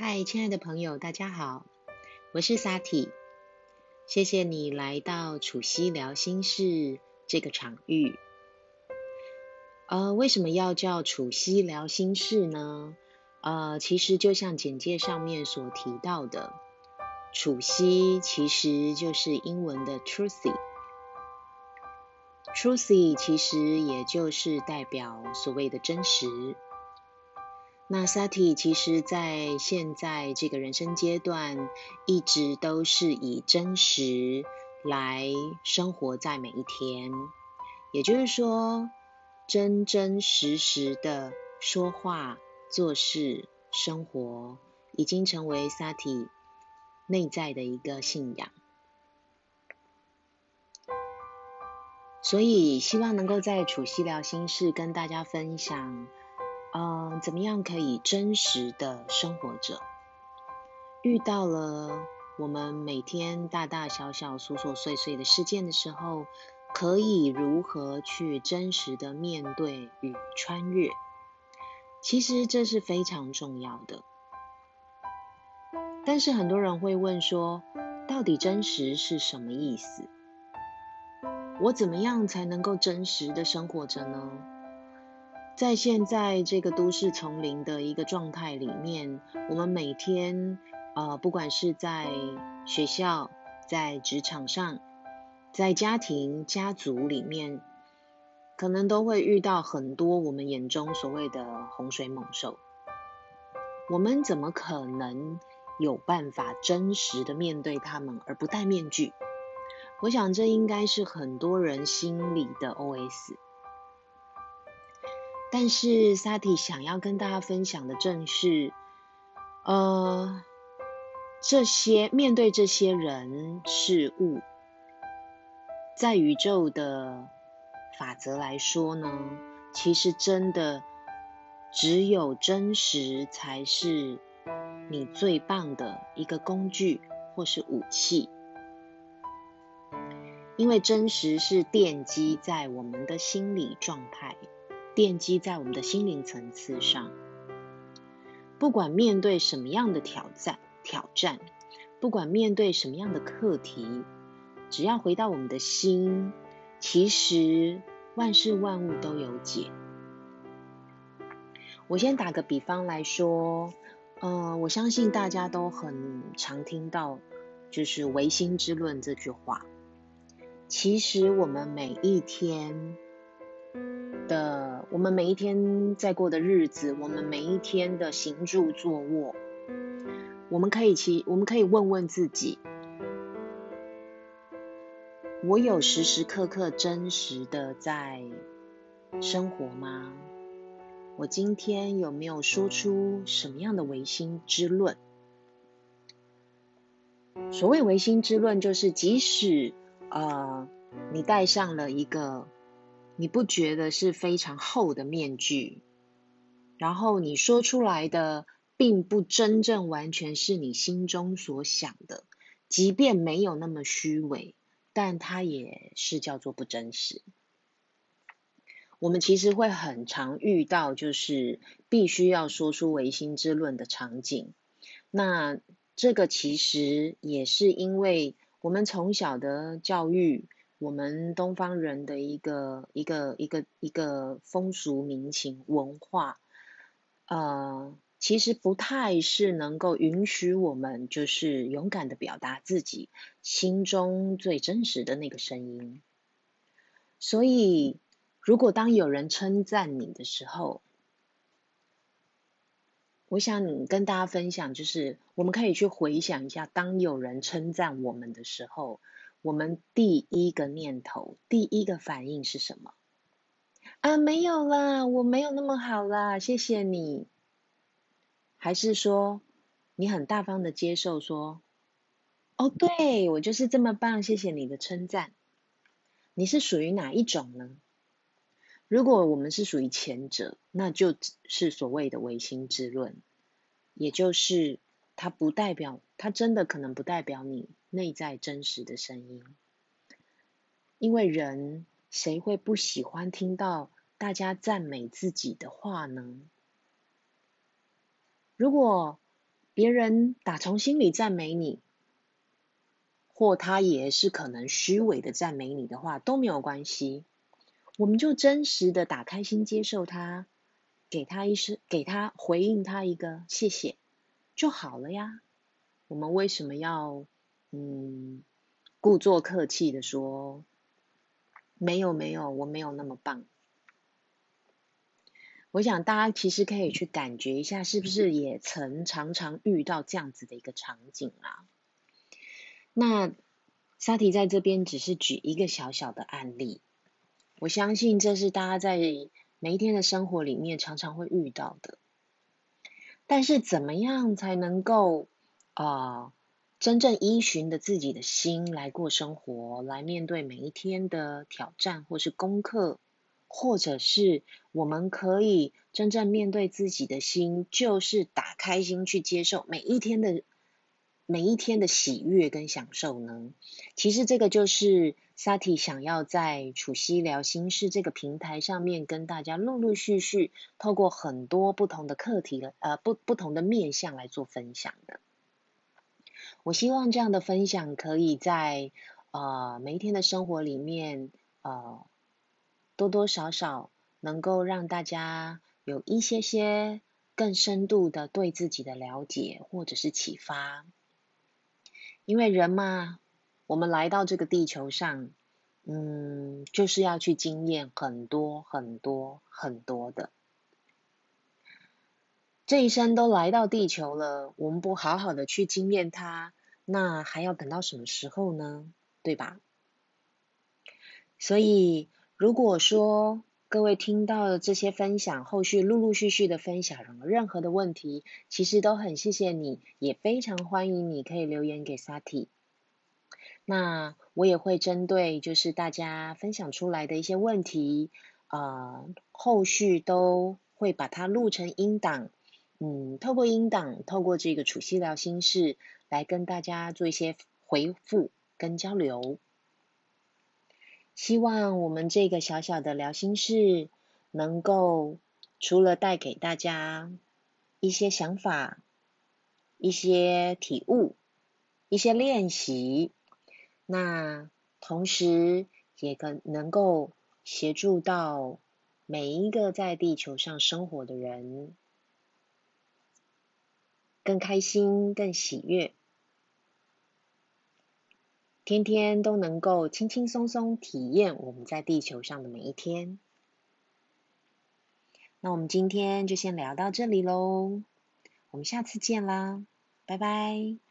嗨，亲爱的朋友，大家好，我是 Sati，谢谢你来到楚西聊心事这个场域。呃，为什么要叫楚西聊心事呢？呃，其实就像简介上面所提到的，楚西其实就是英文的 Truthy，Truthy 其实也就是代表所谓的真实。那 Sati 其实，在现在这个人生阶段，一直都是以真实来生活在每一天。也就是说，真真实实的说话、做事、生活，已经成为 Sati 内在的一个信仰。所以，希望能够在楚西聊心事跟大家分享。嗯，怎么样可以真实的生活着？遇到了我们每天大大小小、琐琐碎碎的事件的时候，可以如何去真实的面对与穿越？其实这是非常重要的。但是很多人会问说，到底真实是什么意思？我怎么样才能够真实的生活着呢？在现在这个都市丛林的一个状态里面，我们每天呃，不管是在学校、在职场上、在家庭、家族里面，可能都会遇到很多我们眼中所谓的洪水猛兽。我们怎么可能有办法真实的面对他们而不戴面具？我想这应该是很多人心里的 OS。但是萨提想要跟大家分享的正是，呃，这些面对这些人事物，在宇宙的法则来说呢，其实真的只有真实才是你最棒的一个工具或是武器，因为真实是奠基在我们的心理状态。奠基在我们的心灵层次上，不管面对什么样的挑战，挑战，不管面对什么样的课题，只要回到我们的心，其实万事万物都有解。我先打个比方来说，嗯，我相信大家都很常听到，就是唯心之论这句话。其实我们每一天。我们每一天在过的日子，我们每一天的行住坐卧，我们可以其，我们可以问问自己：我有时时刻刻真实的在生活吗？我今天有没有说出什么样的唯心之论？所谓唯心之论，就是即使呃，你戴上了一个。你不觉得是非常厚的面具，然后你说出来的并不真正完全是你心中所想的，即便没有那么虚伪，但它也是叫做不真实。我们其实会很常遇到，就是必须要说出唯心之论的场景。那这个其实也是因为我们从小的教育。我们东方人的一个一个一个一个风俗民情文化，呃，其实不太是能够允许我们就是勇敢的表达自己心中最真实的那个声音。所以，如果当有人称赞你的时候，我想跟大家分享，就是我们可以去回想一下，当有人称赞我们的时候。我们第一个念头、第一个反应是什么？啊，没有啦，我没有那么好啦，谢谢你。还是说你很大方的接受说，哦，对我就是这么棒，谢谢你的称赞。你是属于哪一种呢？如果我们是属于前者，那就是所谓的唯心之论，也就是它不代表，它真的可能不代表你。内在真实的声音，因为人谁会不喜欢听到大家赞美自己的话呢？如果别人打从心里赞美你，或他也是可能虚伪的赞美你的话，都没有关系。我们就真实的打开心接受他，给他一声，给他回应他一个谢谢就好了呀。我们为什么要嗯故作客气的说没有没有，我没有那么棒？我想大家其实可以去感觉一下，是不是也曾常常遇到这样子的一个场景啊？那沙提在这边只是举一个小小的案例，我相信这是大家在每一天的生活里面常常会遇到的。但是怎么样才能够啊真正依循着自己的心来过生活，来面对每一天的挑战或是功课？或者是我们可以真正面对自己的心，就是打开心去接受每一天的每一天的喜悦跟享受呢？其实这个就是萨提想要在楚西聊心事这个平台上面跟大家陆陆续续透过很多不同的课题，呃不不同的面向来做分享的。我希望这样的分享可以在呃每一天的生活里面呃。多多少少能够让大家有一些些更深度的对自己的了解或者是启发，因为人嘛，我们来到这个地球上，嗯，就是要去经验很多很多很多的。这一生都来到地球了，我们不好好的去经验它，那还要等到什么时候呢？对吧？所以。如果说各位听到的这些分享，后续陆陆续续的分享，任何的问题，其实都很谢谢你，也非常欢迎你可以留言给 Sati。那我也会针对就是大家分享出来的一些问题，呃，后续都会把它录成音档，嗯，透过音档，透过这个楚西聊心事来跟大家做一些回复跟交流。希望我们这个小小的聊心事，能够除了带给大家一些想法、一些体悟、一些练习，那同时也更能够协助到每一个在地球上生活的人，更开心、更喜悦。天天都能够轻轻松松体验我们在地球上的每一天。那我们今天就先聊到这里喽，我们下次见啦，拜拜。